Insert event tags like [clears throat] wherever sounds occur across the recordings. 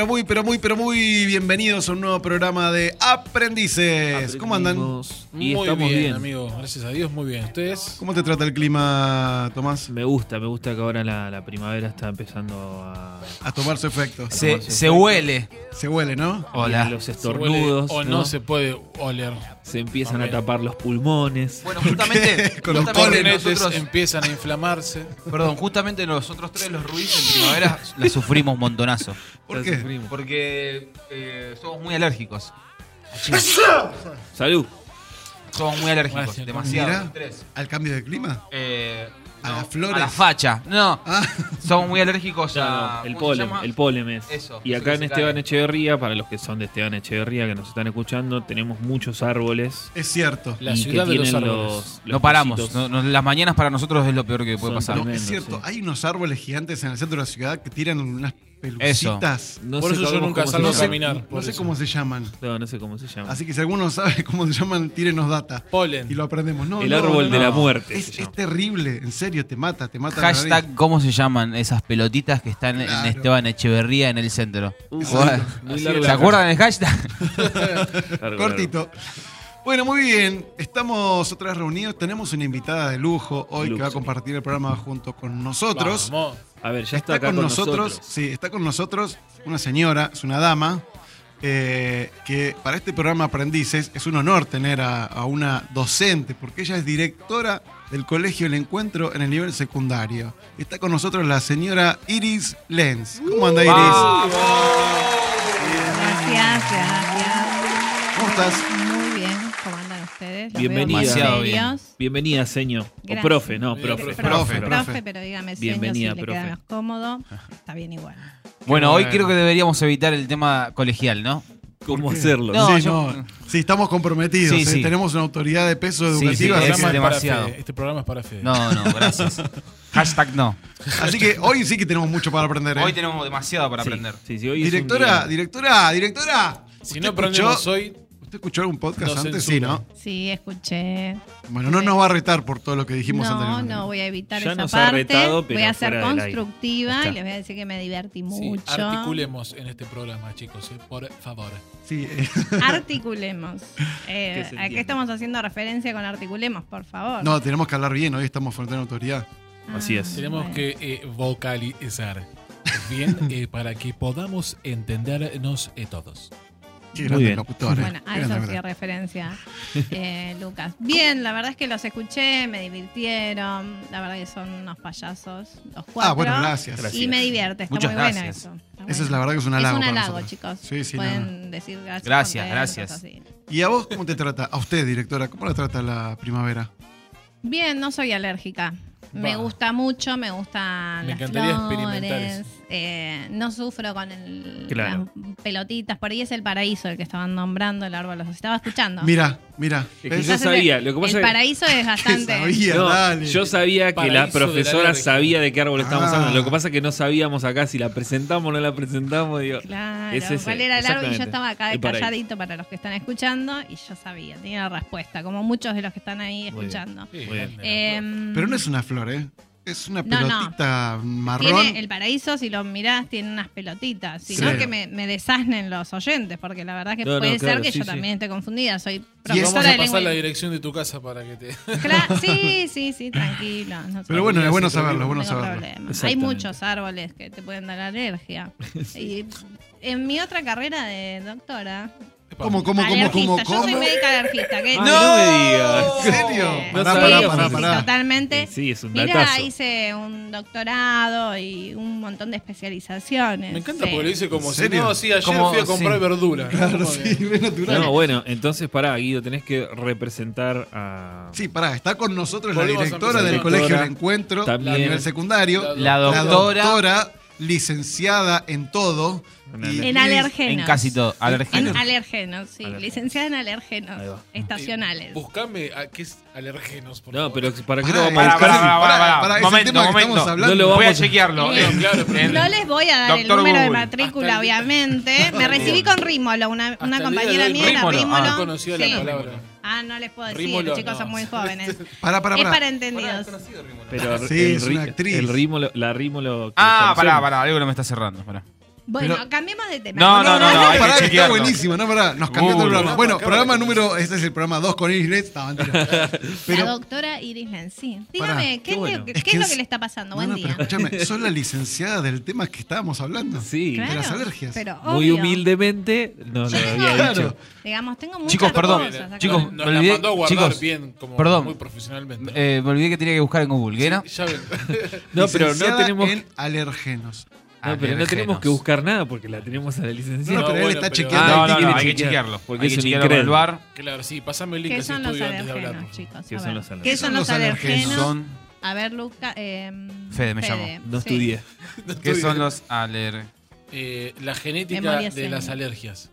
Pero muy, pero muy, pero muy bienvenidos a un nuevo programa de Aprendices. ¿Cómo andan? Y muy estamos bien, bien. amigo. Gracias a Dios, muy bien. ¿Ustedes? ¿Cómo te trata el clima, Tomás? Me gusta, me gusta que ahora la, la primavera está empezando a. A tomar su efecto. Se, Tomarse se efecto. huele. Se huele, ¿no? Hola. y Los ¿Se huele estornudos. o no, se puede oler. Se empiezan a tapar los pulmones. Bueno, justamente, [laughs] Con los justamente nosotros, empiezan a inflamarse. perdón, justamente nosotros tres los ruidos en primavera la sufrimos montonazo. ¿Por La qué? sufrimos. Porque eh, somos muy alérgicos. Salud. Somos muy alérgicos, demasiado. Mira. ¿Al cambio de clima? Eh, ¿A no, las flores? A la facha. No, Ah, somos muy alérgicos No, a. no, el ¿cómo se polen, el polen es. Eso, y acá en Esteban cae. Echeverría, para los que son de Esteban Echeverría que nos están escuchando, tenemos muchos árboles. es cierto. La ciudad de los árboles. los- los No paramos. cositos. no- no- las mañanas para nosotros es lo peor que puede Son pasar. Tremendo, es cierto. sí. Hay unos árboles gigantes en el centro de la ciudad que tiran unas pelucitas. No Por sé eso yo cómo- nunca salgo a llaman. caminar. No sé eso. cómo se llaman. No, no sé cómo se llama. Así que si alguno sabe cómo se llaman, tírenos data. Polen. Y lo aprendemos. No, el no, árbol no, de la muerte. Es, terrible, en serio, te mata, te mata. la. Hashtag, ¿cómo se llaman esas pelotitas que están Claro. en Esteban Echeverría en el centro? Uf, ¿Se acuerdan del hashtag? [laughs] Largo, Cortito. Bueno, muy bien. Estamos otra vez reunidos. Tenemos una invitada de lujo hoy que va a compartir el programa junto con nosotros. Vamos. A ver, ya Está está, acá con, con nosotros, sí, está con nosotros una señora, es una dama, eh, que para este programa Aprendices es un honor tener a, a una docente, porque ella es directora del Colegio El Encuentro en el nivel secundario. Está con nosotros la señora Iris Lenz. ¿Cómo anda Iris? Gracias, gracias. ¿Cómo estás? Bienvenida. Demasiado bien. Bienvenida, señor. O profe, no, profe. profe. Profe, pero dígame Bienvenida, señor, si le profe. queda más cómodo, está bien igual. Bueno, hoy creo que deberíamos evitar el tema colegial, ¿no? ¿Cómo hacerlo? No, sí, yo- no. Sí, estamos comprometidos. Sí, eh, sí. Tenemos una autoridad de peso educativa. es que- Programa para demasiado. Fede. Este programa es para Fede. No, no, gracias. [laughs] Hashtag no. Así que hoy sí que tenemos mucho para aprender. ¿eh? Hoy tenemos demasiado para Sí, aprender. Sí, sí, hoy es un Directora, directora, directora. Si ¿Usted no escuchó- aprendemos hoy, ¿Usted escuchó algún podcast No antes? Sí, ¿no? Sí, escuché. Bueno, no nos va a retar por todo lo que dijimos No, anteriormente. no, voy a evitar Ya esa nos ha retado, pero voy a ser constructiva y les voy a decir que me divertí sí, mucho. articulemos en este programa, chicos, eh, por favor. Sí, eh, [laughs] Articulemos. [laughs] Eh, ¿A qué estamos haciendo referencia con articulemos, por favor? no, tenemos que hablar bien. Hoy estamos frente a una autoridad. Así es. Tenemos bueno. que eh, vocalizar bien eh, para que podamos entendernos eh, todos. Qué Muy bien. locutor. eh. Bueno, a Qué eso verdad. referencia, [laughs] eh, Lucas. Bien, la verdad es que los escuché, me divirtieron. La verdad que son unos payasos, los cuatro. Ah, bueno, gracias. Gracias. Y me divierte, está Muchas muy bueno gracias. eso. Está Esa es bueno. la verdad que es un halago. Es un halago, chicos. Sí, sí, Pueden no, decir gracias. Gracias, gracias. así. ¿Y a vos cómo te trata? A usted, directora, ¿cómo la trata la primavera? Bien, no soy alérgica. Me gusta mucho, me gustan Me las encantaría experimentar eso. Eh, no sufro con el- Claro. las pelotitas. Por ahí es el paraíso el que estaban nombrando, el árbol los estaba escuchando. Mira, mira. Es que yo sabía, lo que pasa el es- paraíso es [laughs] ¿Qué bastante. sabía? No, Dale. yo sabía que Paraíso la de la profesora sabía de qué árbol estábamos Ah. hablando. Lo que pasa es que no sabíamos acá si la presentamos o no la presentamos. Digo, Claro, Es ese, cuál era el árbol y yo estaba acá de calladito para los que están escuchando y yo sabía, tenía la respuesta, como muchos de los que están ahí Muy bien. escuchando. Muy bien. Em, Pero no es una flor, ¿eh? Es una No, no. pelotita marrón. Tiene el paraíso, si lo mirás, tiene unas pelotitas. Si Sí. no, que me, me desasnen los oyentes, porque la verdad que No, no, puede claro, ser que sí, yo sí. también esté confundida. Soy Y Vamos profesora a de pasar la dirección de tu casa para que te... Cla- [laughs] sí, sí, sí, tranquilo. no Pero bueno, es bueno saberlo, es no bueno saberlo. problema. Hay muchos árboles que te pueden dar alergia. [laughs] Y en mi otra carrera de doctora, ¿Cómo, cómo, cómo, cómo, yo soy médica alergista. ¿qué? No me digas. ¿En serio? No Pará, pará, sí, pará, pará. totalmente. Sí, es un Mira, datazo. hice un doctorado y un montón de especializaciones. Me encanta Sí. porque lo dice como ¿En si serio? no, sí, ayer Como- fui a comprar sí. verdura. Claro, sí, re natural. No, bueno, entonces pará, Guido, tenés que representar a. Sí, pará, está con nosotros la Volvemos a directora empezar. del Doctora, Colegio del Encuentro también. a nivel secundario. La doctora licenciada en todo. En alergenos. En casi todo. En Alergenos. sí. Alergenos. Licenciada en va. estacionales. Buscame a qué es alergenos, por No, pero ¿para qué lo vamos a buscar? momento, momento. No lo Voy a chequearlo. Eh, claro, No les voy a dar el número de Google. matrícula, Hasta el- obviamente. [laughs] Me recibí con Rímolo, una, una compañera de mía era Rímolo, ah, Rímolo. No conocía Sí. la palabra. Ah, no les puedo decir, Rímolo, los chicos no. son muy jóvenes. [laughs] [laughs] Pará, pará, Es pará. para entendidos. Pero Sí, el, es una actriz. el rímolo, la rímolo. que Ah, pará, pará, algo no me está cerrando. Pará. Bueno, Pero- cambiemos de tema. No, no, no, no, hay que pará, que está chequearlo. buenísimo, no, pará, nos cambió todo el programa. Bueno, programa número, este es el programa 2 con Iris No, mentira. [laughs] La Pero, doctora Iris. Pará. Dígame, ¿qué, Qué es, bueno. lo, que- Es qué que es lo es- que le está pasando? no, Buen no, día. pero escúchame, [laughs] sos la licenciada del tema que estábamos hablando. Sí, Claro, de las alergias. Pero muy obvio. humildemente nos lo Yo había dicho. Digamos, tengo muchas Chicos, perdón. cosas acá. Chicos, Nos me la olvidé- mandó a guardar chicos, bien, como perdón. muy profesionalmente. Eh, me olvidé que tenía que buscar en Google. ¿Qué era? Ya ven. [laughs] No, pero no Licenciada tenemos. en alergenos. No, pero no tenemos que buscar nada porque la tenemos a la licenciada. No, pero él bueno, está pero- chequeando. No, Ah, no, no, hay que chequear, chequearlo. porque Hay es que un chequearlo con el bar. Claro, sí, pasame el link ¿Qué son los estudio antes de hablar. alérgenos, chicos? ¿Qué son los alérgenos? ¿Qué son los son? A ver, Luca. Eh, Fede, me llamo. No sí. estudié. [laughs] ¿Qué son los aler... Eh, la genética Memoria de las alergias.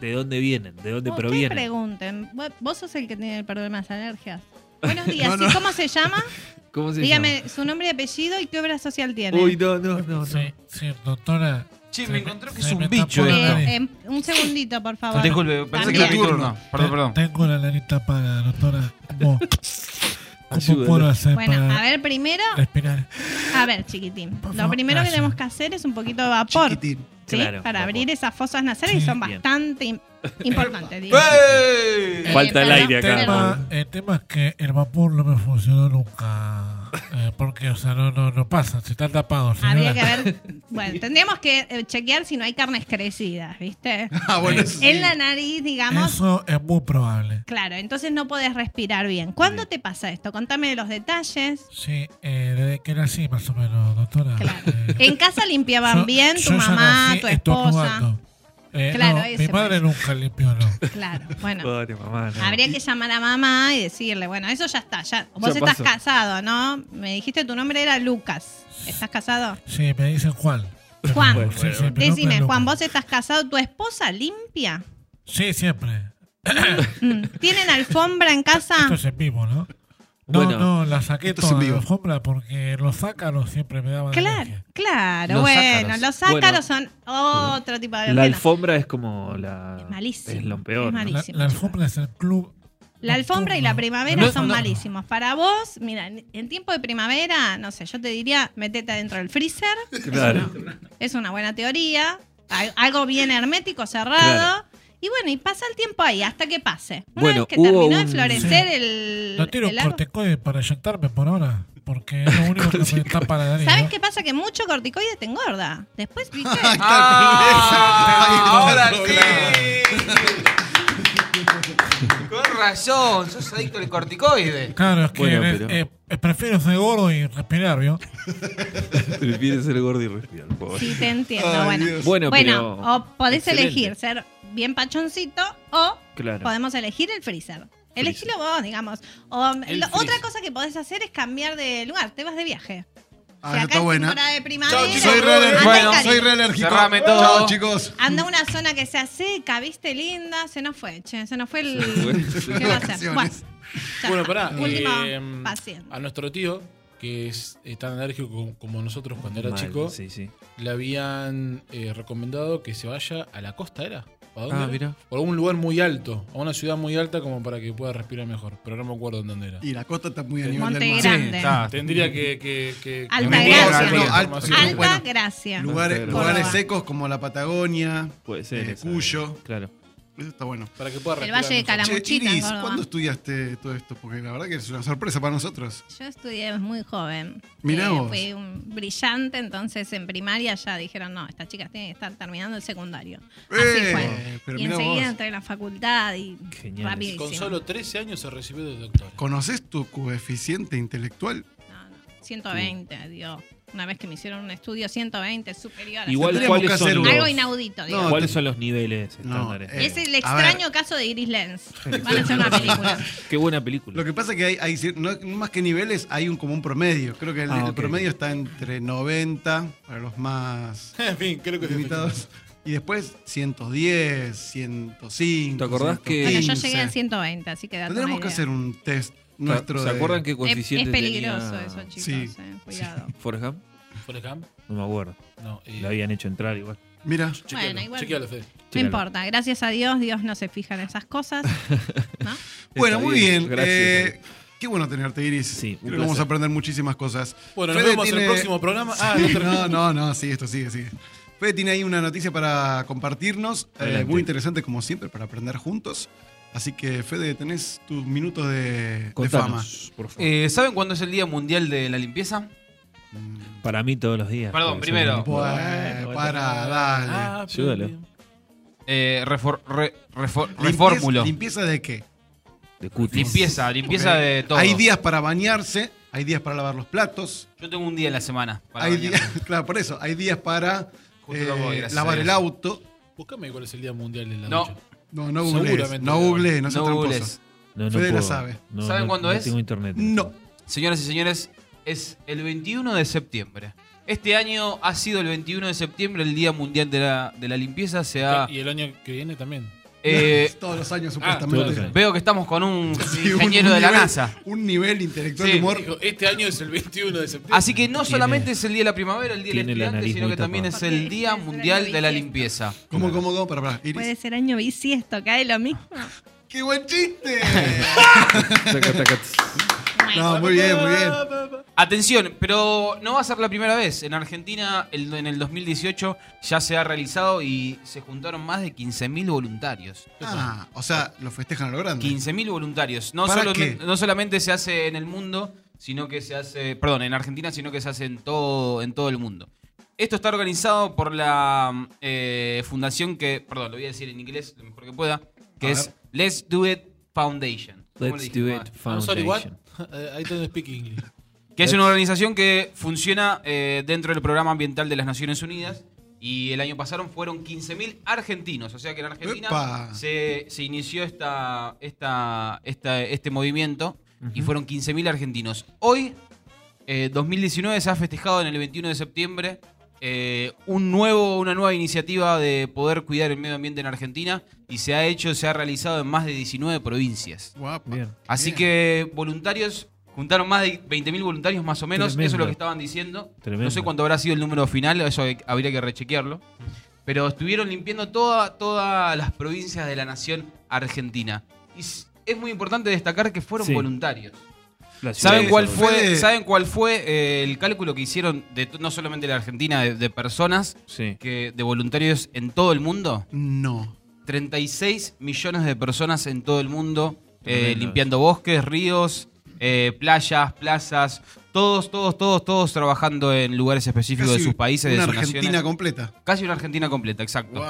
¿De dónde vienen? ¿De dónde Ustedes provienen? pregunten. Vos- sos el que tiene el problema de las alergias. [laughs] Buenos días. No. ¿Cómo se llama? [laughs] ¿Cómo se Dígame su nombre y apellido y qué obra social tiene. Uy, no, no, no. no. Sí, sí, doctora. Che, me me- encontró que es un bicho Eh, eh, un segundito, por favor. Disculpe, pensé que era mi turno. Perdón, perdón. Tengo la nariz tapada, doctora. ¿Cómo, puedo hacer Bueno, para a ver, primero, respirar? a ver, chiquitín. Por Lo favor, primero que tenemos que hacer es un poquito de vapor. Chiquitín. ¿sí? Claro, para vapor. abrir esas fosas nasales que Sí. son Bien. bastante im- importantes. digo. ¡Ey! Falta el aire acá. El tema, el tema es que el vapor no me funcionó nunca. Eh, porque, o sea, no, no, no pasa. Si está tapado, Habría que ver. Bueno, tendríamos que eh, chequear si no hay carnes crecidas, ¿viste? Ah, bueno, eso sí. En la nariz, digamos. Eso es muy probable. Claro, entonces no podés respirar bien. ¿Cuándo te pasa esto? Contame los detalles. Sí, eh, desde que nací más o menos, doctora. Claro. Eh, En casa limpiaban yo- bien tu yo ya mamá, nací tu esposa. estornudando. Eh, Claro, no, mi madre nunca limpió, no. Claro, bueno. Pobre mamá, no. Habría que llamar a mamá y decirle, bueno, eso ya está, ya. Vos Ya estás casado, ¿no? Me dijiste tu nombre era Lucas. ¿Estás casado? Sí, me dicen Juan. Juan. Bueno, sí, bueno, sí, mi nombre Decime, Juan, vos estás casado, ¿tu esposa limpia? Sí, siempre. Mm. ¿Tienen alfombra en casa? Esto es en vivo, ¿no? No, Bueno, no, la saqué toda la alfombra porque los ácaros siempre me daban Claro, alergia. claro, Los bueno, ácaros. los ácaros son otro tipo de La alfombra es como la. Es malísimo, Es lo peor. es ¿no? malísimo. La, alfombra es el club. La alfombra y la primavera No, son no, malísimos. Para vos, mira, en- tiempo de primavera, no sé, yo te diría, metete adentro del freezer. Claro. Es una buena teoría. Al- Algo bien hermético, cerrado. Claro. Y bueno, y pasa el tiempo ahí hasta que pase. Una Bueno, vez que hubo terminó de florecer Sí. el, No un el árbol. corticoide para inyectarme por ahora. Porque es lo único que me tapa la nariz. ¿Sabes ¿no? qué pasa? Que mucho corticoide te engorda. Después, [laughs] viste. Está. Ah, ahora sí. Con razón, sos adicto al corticoide. Claro, es que Bueno, pero- eh, eh, prefiero ser gordo y respirar, ¿vio? [laughs] Prefiere ser gordo y respirar, pobre. Sí, te entiendo. Ay, bueno, Dios. Bueno, bueno pero. o podés excelente. elegir ser bien pachoncito o Claro. podemos elegir el freezer. Elegilo vos, digamos. O El lo- freezer. otra cosa que podés hacer es cambiar de lugar. Te vas de viaje. Ah, Si esa acá está es buena. temporada de primavera. Chau, chicos. Soy re alérgico. Bueno, soy re alérgico. Cerrame todo. Chao, chicos. Anda a una zona que sea seca, viste, linda. Se nos fue, che. Se nos fue el. fue. [laughs] ¿Qué va a hacer? Bueno, ya Bueno, está. pará. Eh, paciente. a nuestro tío, que es eh, tan alérgico como, como nosotros cuando era Mal, chico, Sí, sí. le habían eh, recomendado que se vaya a la costa, ¿era? ¿A dónde Ah, era? mira. Por algún lugar muy alto, a una ciudad muy alta como para que pueda respirar mejor. Pero no me acuerdo dónde era. Y la costa está muy a nivel Monte del mar. Grande. está. Tendría que... que, que Alta gracia. No, alta- Alta. Lugares, secos como la Patagonia. Puede ser. Eh. Cuyo. Claro. Eso está bueno. Para que pueda El Valle de. La Che, Iris. ¿cuándo estudiaste todo esto? Porque la verdad que es una sorpresa para nosotros. Yo estudié muy joven. Mirá Eh, vos. Fui un brillante, entonces en primaria ya dijeron, no, esta chica tiene que estar terminando el secundario. Así Eh, fue. pero Y enseguida vos. entré en la facultad y Genial. rapidísimo. Con solo 13 años se recibió de doctor. ¿Conoces tu coeficiente intelectual? No, no, 120, Dios. Una vez que me hicieron un estudio 120 superior. así. Igual, ¿cuáles son, los, Algo inaudito, digo. No, ¿cuáles son los niveles No, estándares? eh, es el a extraño caso de Iris Lens. Van a hacer una película. [laughs] Qué buena película. Lo que pasa es que hay, no, más que niveles, hay un como un promedio. Creo que el, Ah, el promedio está entre 90 para los más [laughs] En fin, creo que limitados. Y después 110, 105. ¿Te acordás que- Bueno, yo 115. llegué a 120, así que Tendremos que hacer un test nuestro. ¿Se de- acuerdan qué Es, coeficiente es peligroso tenía eso, chicos. Sí. eh, Cuidado. Forrest Gump? ¿Forrest Gump? No me acuerdo. No, eh, Le habían hecho entrar igual. Mira, chequealo, Bueno, igual- chequealo, Fede. No importa, gracias a Dios, Dios no se fija en esas cosas. [laughs] ¿no? bueno, muy bien. Gracias. Eh, qué bueno tenerte, Iris. Sí, Creo que vamos a aprender muchísimas cosas. Bueno, nos Fede vemos en tiene- el próximo programa. Ah, Sí, no terminó. no, no, no, sí, esto sigue, sigue. Fede tiene ahí una noticia para compartirnos, eh, muy interesante como siempre, para aprender juntos. Así que, Fede, tenés tus minutos de, de fama. Contanos, por favor. Eh, ¿Saben cuándo es el Día Mundial de la Limpieza? Para mí todos los días. Perdón, primero. para, dale. Ah, Ayúdalo. bien. Eh, refor- re- refor- Limpieza- refórmulo. ¿Limpieza de qué? De cutis. Limpieza, limpieza de todo. Hay días para bañarse, hay días para lavar los platos, Yo tengo un día en la semana para hay días, [laughs] claro, por eso, hay días para eh, voy, lavar el auto. Buscame cuál es el Día Mundial de la No. ducha. No, no googlees, no googlees, no No tramposo. googles. No, no Fede la sabe. No, ¿Saben no- cuándo no es? tengo internet. No. Señoras y señores, es el 21 de septiembre. Este año ha sido el 21 de septiembre el Día Mundial de la, de la Limpieza. Se ha, Y el año que viene también. Eh, [laughs] Todos los años, todos supuestamente. los años. veo que estamos con un Sí, un- ingeniero un de la nivel- NASA. Un nivel intelectual Sí. de humor. Este año es el 21 de septiembre. Así que no Tiene- solamente es el Día de la Primavera, el Día del Estudiante, sino que también es el Día Mundial de la. Limpieza. ¿Cómo, cómo, cómo? Para, para. Iris. Puede ser año bisiesto, cae lo mismo. [laughs] ¡Qué buen chiste! [laughs] No, muy bien, muy bien. Atención, pero no va a ser la primera vez. En Argentina, el- en el 2018, ya se ha realizado y se juntaron más de 15.000 voluntarios. Ah, o sea, lo festejan a lo grande. 15.000 voluntarios. No, ¿Para solo- qué? no solamente se hace en el mundo, sino que se hace, perdón, en Argentina, sino que se hace en todo, en todo el mundo. Esto está organizado por la eh, fundación que, perdón, lo voy a decir en inglés lo mejor que pueda, que A es. Let's Do It Foundation. ¿Cómo Let's le do dije? it. I'm sorry, what? Foundation. [laughs] I don't speak English. Que es una organización que funciona eh, dentro del programa ambiental de las Naciones Unidas. Y el año pasado fueron 15.000 argentinos. O sea que en Argentina se, se inició esta, esta, esta- este movimiento y fueron 15.000 argentinos. Hoy, eh, 2019, se ha festejado en el 21 de septiembre eh, un nuevo, una nueva iniciativa de poder cuidar el medio ambiente en Argentina y se ha hecho, se ha realizado en más de 19 provincias. Guapa. Bien. Así Bien. que voluntarios, juntaron más de 20.000 voluntarios más o menos, Tremendo. eso es lo que estaban diciendo. Tremendo. No sé cuánto habrá sido el número final, eso habría que rechequearlo. Pero estuvieron limpiando toda, todas las provincias de la nación argentina. Y es muy importante destacar que fueron Sí. voluntarios. ¿Saben cuál fue, ¿saben cuál fue eh, el cálculo que hicieron de no solamente de la Argentina, de, de personas, Sí. que, de voluntarios en todo el mundo? No. 36 millones de personas en todo el mundo eh, limpiando bosques, ríos, eh, playas, plazas, todos, todos, todos, todos trabajando en lugares específicos de sus países, de Una sus Argentina naciones. completa. Casi una Argentina completa, exacto.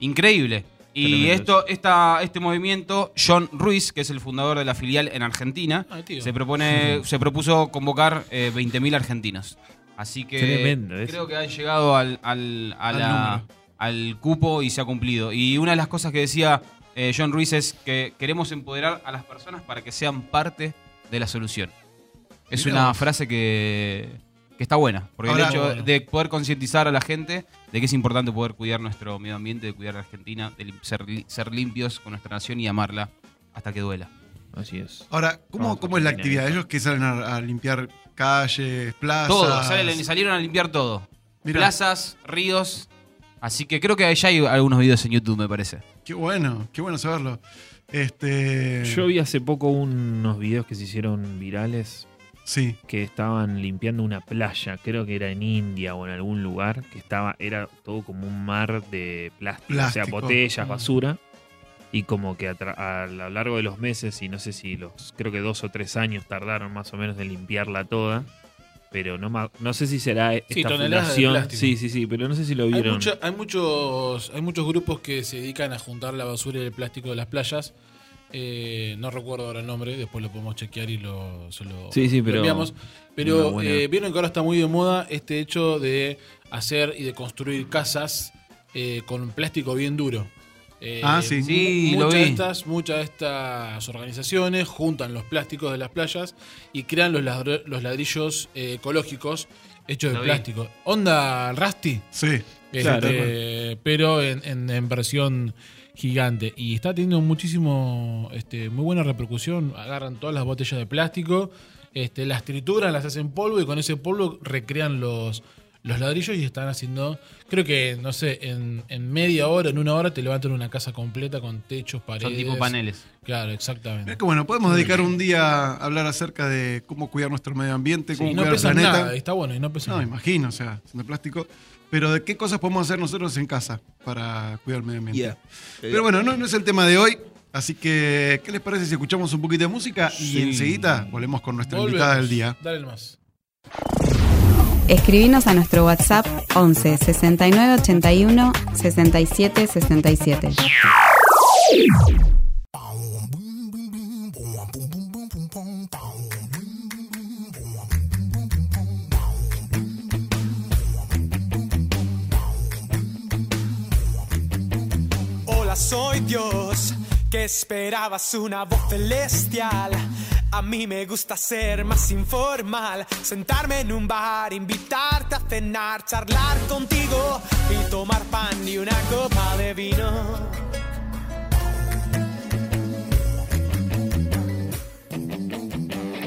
Increíble. Y esto, esta, este movimiento, John Ruiz, que es el fundador de la filial en Argentina, Ah, se propone, [laughs] se propuso convocar eh, 20.000 argentinos. Así que Tremendo creo que han llegado al, al, a Al la- número. al cupo y se ha cumplido. Y una de las cosas que decía eh, John Ruiz es que queremos empoderar a las personas para que sean parte de la solución. Es Mirá una vos. frase que, que está buena, porque Ahora- el hecho Bueno. de poder concientizar a la gente de que es importante poder cuidar nuestro medio ambiente, de cuidar a Argentina, de ser, li- ser limpios con nuestra nación y amarla hasta que duela. Así es. Ahora, ¿cómo, es la actividad? Ellos que salen a, a limpiar calles, plazas. Todo, salen- salieron a limpiar todo. Mirá. Plazas, ríos. Así que creo que ya hay algunos videos en YouTube, me parece. Qué bueno, qué bueno saberlo. Este. Yo vi hace poco unos videos que se hicieron virales Sí. que estaban limpiando una playa, creo que era en India o en algún lugar, que estaba, era todo como un mar de plástico, o sea, botellas, Mm. basura. Y como que a, lo largo de los meses, y no sé si los, creo que dos o tres años tardaron más o menos de limpiarla toda. Pero no, no sé si será esta Sí, fundación. Sí, sí, sí, pero no sé si lo Hay, vieron. mucho- hay muchos, hay muchos grupos que se dedican a juntar la basura y el plástico de las playas Eh, no recuerdo ahora el nombre, después lo podemos chequear y lo, se lo, Sí, sí, pero enviamos. Pero buena- eh, vieron que ahora está muy de moda este hecho de hacer y de construir casas eh, con plástico bien duro. Eh, Ah, sí. mu- Sí, lo muchas de vi. estas, muchas de estas organizaciones juntan los plásticos de las playas y crean los, ladr- los ladrillos eh, ecológicos hechos de vi. plástico. Onda Rusty. Sí. Este, Claro. pero en, en- en versión gigante. Y está teniendo muchísimo, este, muy buena repercusión. Agarran todas las botellas de plástico, este, las trituran, las hacen polvo y con ese polvo recrean los, los ladrillos y están haciendo, creo que, no sé, en, en media hora, en una hora te levantan una casa completa con techos, paredes. Son tipo paneles. Claro, exactamente. Mirá que bueno, podemos dedicar un día a hablar acerca de cómo cuidar nuestro medio ambiente, Sí, cómo y no cuidar el planeta. nada, está bueno, y no pesan No, nada. imagino, o sea, son de plástico. Pero de qué cosas podemos hacer nosotros en casa para cuidar el medio ambiente. Yeah. Pero bueno, no, no es el tema de hoy. Así que, ¿qué les parece si escuchamos un poquito de música y Sí. enseguida volvemos con nuestra Volvemos. invitada del día? Dale el más. Escribinos a nuestro WhatsApp 11 69 81 67 67. Hola, soy Dios, que esperabas una voz celestial. A mí me gusta ser más informal, sentarme en un bar, invitarte a cenar, charlar contigo y tomar pan y una copa de vino.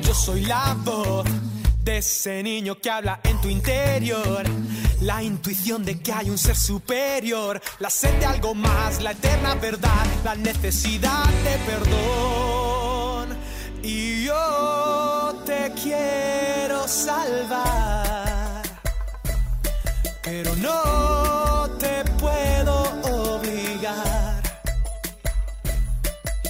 Yo soy la voz de ese niño que habla en tu interior. La intuición de que hay un ser superior. La sed de algo más, la eterna verdad. La necesidad de perdón. Y yo te quiero salvar. Pero no te puedo obligar.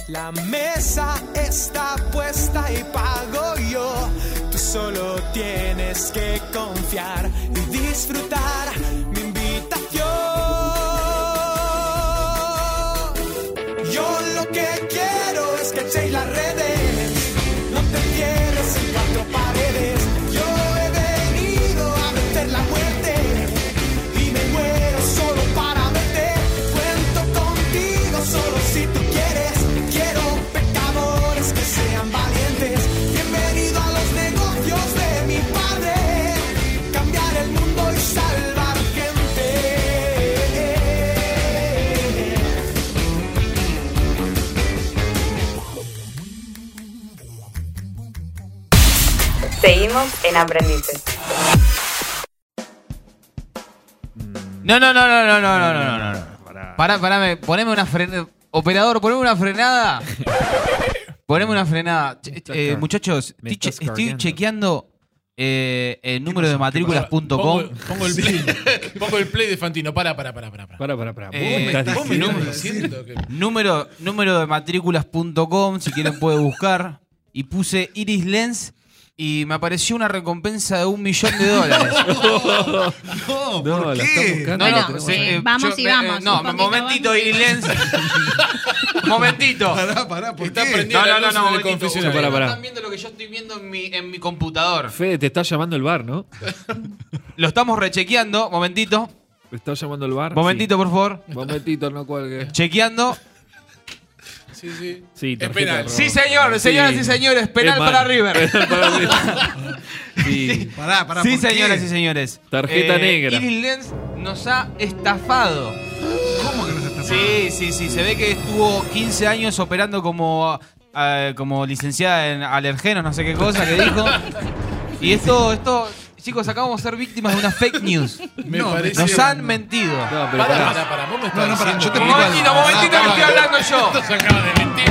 La mesa está puesta y pago yo. Tú solo tienes que confiar y disfrutar mi invitación. Yo lo que quiero es que echéis las redes. En Aprendices. No, no, no, no, no, no, no, no, no, no. Pará. Pará, poneme una frenada. Operador, poneme una frenada. [laughs] poneme una frenada. Eh, muchachos, estoy, estoy chequeando eh, el número de Pongo, matrículas.com. pongo el play. [laughs] pongo el play de Fantino. Para, para, para, para. Pará, pará, pará. Eh, Vos me estás ¿Vos me diciendo- estás diciendo que- Número, número de matrículas.com, si quieren puede buscar. Y puse Iris Lens y me apareció una recompensa de un millón de dólares. [laughs] No, No, ¿por qué? No, no, sí, eh, eh, vamos y eh, vamos, No, un momentito, Lens. [laughs] momentito. Pará, pará, ¿por Está qué? No, no, no, no, momentito. confesionario. Ustedes Pará, pará. no están viendo lo que yo estoy viendo en mi, en mi computador. Fede, te está llamando el bar, ¿no? [laughs] Lo estamos rechequeando. Momentito. ¿Te está llamando el bar? Momentito, por favor. Sí. Momentito, no cuelgue. Chequeando. Sí, sí. Sí, Es penal. Sí, señor, señoras y señores. Penal para. River. [laughs] Penal para River. Sí. Pará, pará, Sí, señoras y señores. Tarjeta negra. Iris Lens nos ha estafado. ¿Cómo que no se está Sí, sí, sí. Se ve que estuvo 15 años operando como, eh, como licenciada en alergenos, no sé qué cosa que dijo. [laughs] Y esto, esto, chicos, acabamos de ser víctimas de una fake news. [laughs] Me No, parece. Nos han mentido. No, pero Para, para, para. Vos me estás No, no, pará, yo te Un momentito, algo. momentito que estoy hablando yo. que se acaba de mentir.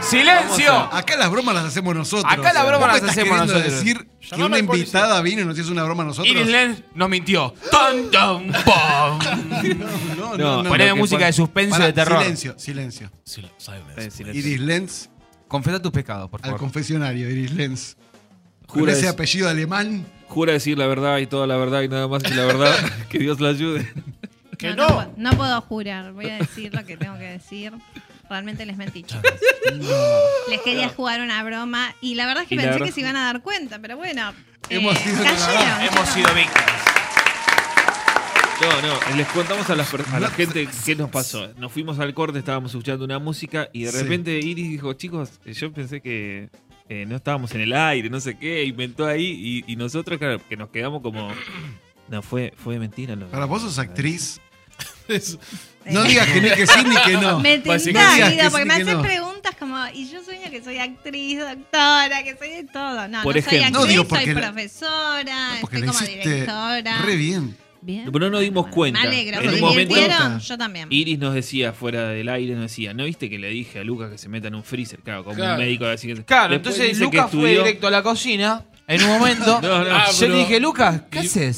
¡Silencio! Acá las bromas las hacemos nosotros. Acá las bromas ¿Vos me las estás hacemos queriendo nosotros. decir que una al invitada vino y nos hizo una broma a nosotros? Iris Lenz nos mintió. ¡Tan, tan, [laughs] pam! No, No, Poneme lo que música de suspenso de terror. Silencio, silencio. Iris Lenz Confesa tus pecados, por al favor. confesionario, Iris Lenz. Con Jura ese es- apellido alemán. Jura decir la verdad y toda la verdad y nada más que la verdad. [laughs] que Dios la ayude. Que no, no. puedo- no puedo jurar, voy a decir lo que tengo que decir. Realmente les mentí, chicos. Les quería jugar una broma y la verdad es que pensé verdad- que se iban a dar cuenta, pero bueno. [laughs] Hemos eh, sido cayeron, Hemos sido víctimas. No, no, les contamos a la, per- a la gente qué nos pasó. Nos fuimos al corte, estábamos escuchando una música y de Sí. repente Iris dijo, chicos, yo pensé que eh, no estábamos en el aire, no sé qué, inventó ahí y, y nosotros, claro, que nos quedamos como... [clears throat] No, fue, fue mentira. Lo, Para vos sos actriz. [laughs] Es- No digas que ni que sí ni que no. [laughs] Me no Guido, que porque sí, me no. preguntas como, y yo sueño que soy actriz, doctora, que soy de todo. No, Por no ejemplo. soy No, actriz, digo, soy porque la- profesora, Porque estoy la como hiciste directora. re bien. Bien. Pero no nos dimos Bueno, cuenta. Me alegro, En ¿se un momento-? Yo también. Iris nos decía fuera del aire, nos decía, ¿no viste que le dije a Lucas que se meta en un freezer? Claro, como Claro. un médico así que... Claro, Después entonces Lucas fue estudió- directo a la cocina en un momento. [laughs] No, no. Ah, yo le dije, Lucas, ¿qué haces?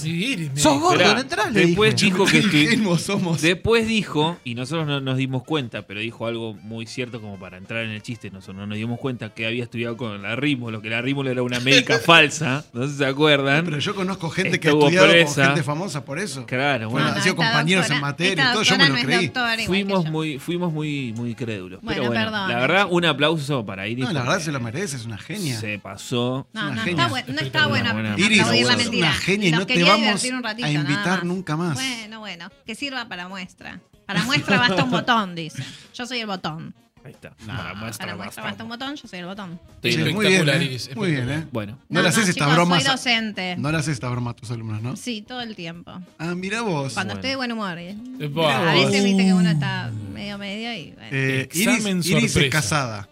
Sos gordo, Esperá, no entrás, le Después dije. dijo que somos. Después dijo, y nosotros no nos dimos cuenta, pero dijo algo muy cierto como para entrar en el chiste, nosotros no nos dimos cuenta que había estudiado con la Rimos, lo que la Rimos era una médica [laughs] falsa, no sé si se acuerdan. Pero yo conozco gente que ha Estuvo estudiado presa. con gente famosa por eso. Claro, Bueno, bueno, han sido compañeros en materia y todo, yo me lo creí. doctora fuimos muy, fuimos muy, muy crédulos. Bueno, pero bueno, perdón, la verdad, un aplauso para Iris. No, la verdad se lo merece, es una genia. Se pasó. No, una no genia. está, no está bueno Buena, Iris, la sos mentira. una genia y no te vamos ratito, a invitar más. nunca más. Bueno, bueno, que sirva para muestra. Para muestra basta un botón, dice. Yo soy el botón. Ahí está. Para muestra, Para muestra basta. basta un botón, yo soy el botón. Sí, Sí, muy bien, espectacular, ¿eh? Iris, Muy bien. ¿eh? Bueno, No, le haces esta chicos, broma. soy docente. No le haces esta broma a tus alumnos, ¿no? Sí, todo el tiempo. Ah, mira vos. Cuando Bueno. estoy de buen humor. ¿eh? A veces viste que uno está medio medio y bueno, Eh, Iris, Iris es casada.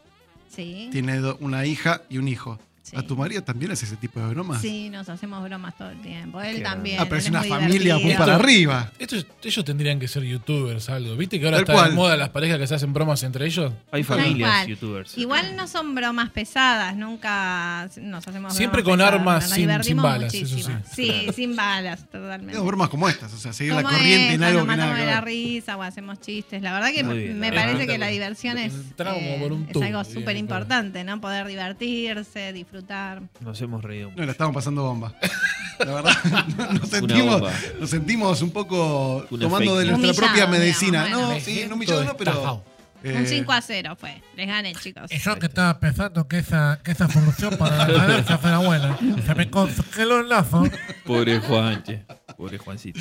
sí. Tiene una hija y un hijo. Sí. ¿A tu marido también hace ese tipo de bromas? Sí, nos hacemos bromas todo el tiempo. Él Qué también. Ah, pero es una muy familia muy para arriba. Estos- ellos tendrían que ser youtubers, algo. ¿Viste que ahora Tal está cual. de moda las parejas que se hacen bromas entre ellos? hay Tal familias cual. youtubers. Igual no son bromas pesadas, nunca nos hacemos Siempre bromas con pesadas, armas nos sin- divertimos sin balas, eso muchísimo. sí. Sin balas, totalmente. Bromas como estas, o sea, seguir la Como corriente en esa, algo nos que matamos de la ver. risa o hacemos chistes. La verdad que Muy bien, me la parece que la diversión es, Entramos eh, por un es tubo, algo súper importante, ¿no? Poder divertirse, disfrutar. Nos hemos reído mucho. No, la estamos pasando bomba. La verdad, [laughs] nos sentimos, nos sentimos un poco Una tomando fake de nuestra Humillado, propia medicina. digamos, bueno. no, sí, no humillado no, pero. eh, Un 5 a 0 fue. Les gané, chicos. Y yo que estaba pensando que esa, que esa solución para la decadencia fuera buena. Se me congeló el lazo. Pobre Juanche. Pobre Juancito.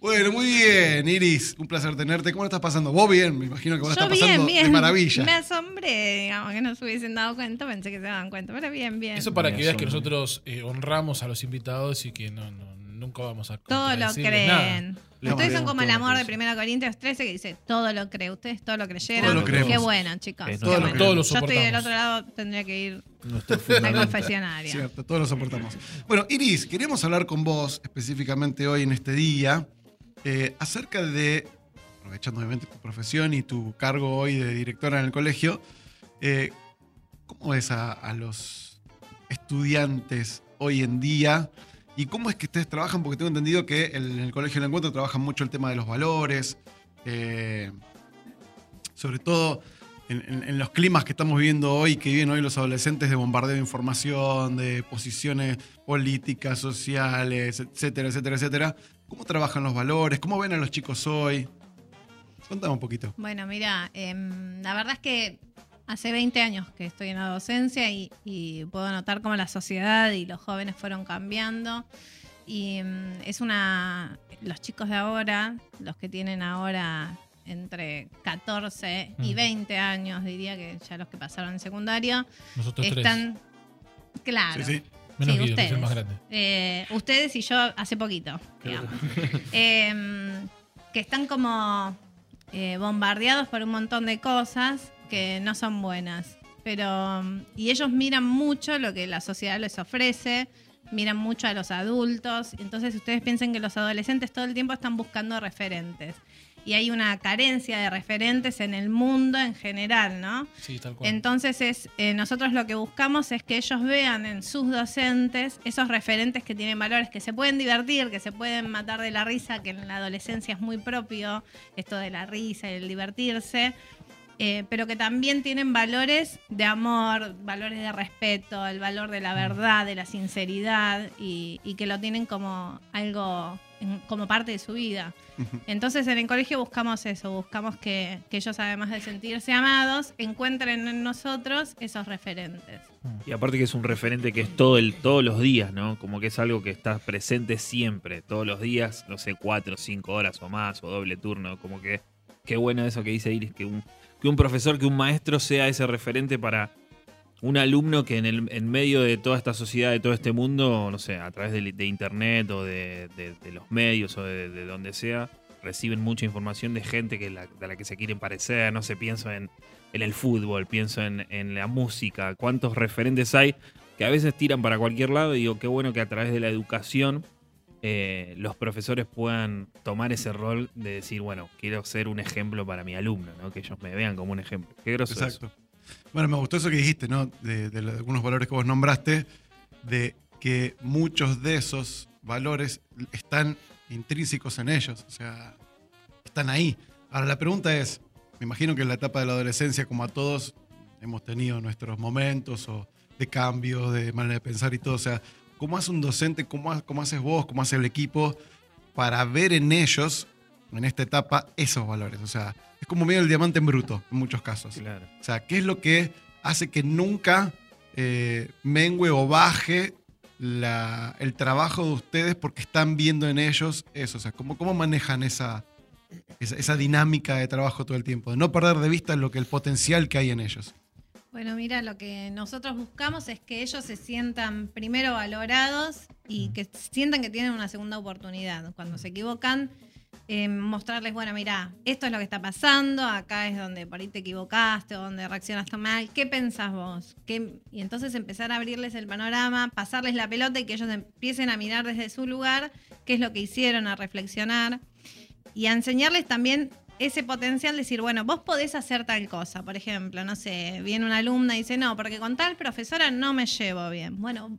Bueno, muy bien, Iris. Un placer tenerte. ¿Cómo la estás pasando? Vos bien, me imagino que vos la Yo estás pasando bien, bien. de maravilla. Me asombré, digamos, que no se hubiesen dado cuenta. Pensé que se daban cuenta, pero bien, bien. Eso para que veas que nosotros eh, honramos a los invitados y que no, no, nunca vamos a Todo lo nada. creen. Ustedes son como el lo amor que de 1 Corintios 13 que dice todo lo cree. Ustedes todo lo creyeron. Todo lo creemos. Qué bueno, chicos. Qué lo bueno. creemos. Todos lo Yo estoy del soportamos. otro lado, tendría que ir Nuestro al confesionario. Cierto, todos lo soportamos. Bueno, Iris, queríamos hablar con vos específicamente hoy en este día eh, acerca de, aprovechando obviamente tu profesión y tu cargo hoy de directora en el colegio, eh, ¿cómo ves a, los estudiantes hoy en día? ¿Y cómo es que ustedes trabajan? Porque tengo entendido que en el Colegio del Encuentro trabajan mucho el tema de los valores, eh, sobre todo en, en- en los climas que estamos viviendo hoy, que viven hoy los adolescentes de bombardeo de información, de posiciones políticas, sociales, etcétera, etcétera, etcétera. ¿Cómo trabajan los valores? ¿Cómo ven a los chicos hoy? Contame un poquito. Bueno, mira, em, la verdad es que hace 20 años que estoy en la docencia y, y puedo notar cómo la sociedad y los jóvenes fueron cambiando. Y em, es una. Los chicos de ahora, los que tienen ahora entre 14 y Mm. 20 años, diría que ya los que pasaron en secundario, Nosotros tres. están. Claro. Sí, sí. Menos Sí, Guido, que ustedes. más grande. Eh, ustedes y yo hace poquito, digamos. [laughs] Em, que están como eh, bombardeados por un montón de cosas que no son buenas. Pero, y ellos miran mucho lo que la sociedad les ofrece, miran mucho a los adultos. Entonces ustedes piensen que los adolescentes todo el tiempo están buscando referentes. Y hay una carencia de referentes en el mundo en general, ¿no? Sí, tal cual. Entonces es, eh, nosotros lo que buscamos es que ellos vean en sus docentes esos referentes que tienen valores, que se pueden divertir, que se pueden matar de la risa, que en la adolescencia es muy propio esto de la risa y el divertirse, eh, pero que también tienen valores de amor, valores de respeto, el valor de la verdad, de la sinceridad y, y que lo tienen como algo en- como parte de su vida. Entonces en el colegio buscamos eso, buscamos que, que ellos además de sentirse amados, encuentren en nosotros esos referentes. Y aparte que es un referente que es todo el, todos los días, ¿no? Como que es algo que está presente siempre, todos los días, no sé, cuatro, cinco horas o más, o doble turno. Como que qué bueno eso que dice Iris, que un, que un profesor, que un maestro sea ese referente para un alumno que en, el, en medio de toda esta sociedad, de todo este mundo, no sé, a través de, de internet o de, de- los medios o de, de donde sea, reciben mucha información de gente que la, de la que se quieren parecer, no sé, pienso en, en el fútbol, pienso en, en la música, cuántos referentes hay que a veces tiran para cualquier lado y digo, qué bueno que a través de la educación eh, los profesores puedan tomar ese rol de decir, bueno, quiero ser un ejemplo para mi alumno, ¿no? que ellos me vean como un ejemplo. Qué groso eso. Bueno, me gustó eso que dijiste, ¿no? De, de algunos valores que vos nombraste, de que muchos de esos valores están intrínsecos en ellos, o sea, están ahí. Ahora, la pregunta es, me imagino que en la etapa de la adolescencia, como a todos, hemos tenido nuestros momentos o de cambio, de manera de pensar y todo, o sea, ¿cómo hace un docente, cómo, cómo haces vos, cómo hace el equipo para ver en ellos, en esta etapa, esos valores? O sea, es como medio el diamante en bruto, en muchos casos. Claro. O sea, ¿qué es lo que hace que nunca eh, mengue o baje la- el trabajo de ustedes porque están viendo en ellos eso? O sea, ¿cómo, cómo manejan esa, esa, esa dinámica de trabajo todo el tiempo? De no perder de vista lo que el potencial que hay en ellos. Bueno, mira, lo que nosotros buscamos es que ellos se sientan primero valorados y que sientan que tienen una segunda oportunidad. Cuando se equivocan, eh, mostrarles, bueno, mira, esto es lo que está pasando, acá es donde por ahí te equivocaste donde reaccionaste mal, ¿qué pensás vos? Y entonces empezar a abrirles el panorama, pasarles la pelota y que ellos empiecen a mirar desde su lugar qué es lo que hicieron, a reflexionar y a enseñarles también ese potencial, decir, bueno, vos podés hacer tal cosa. Por ejemplo, no sé, viene una alumna y dice, no, porque con tal profesora no me llevo bien. Bueno,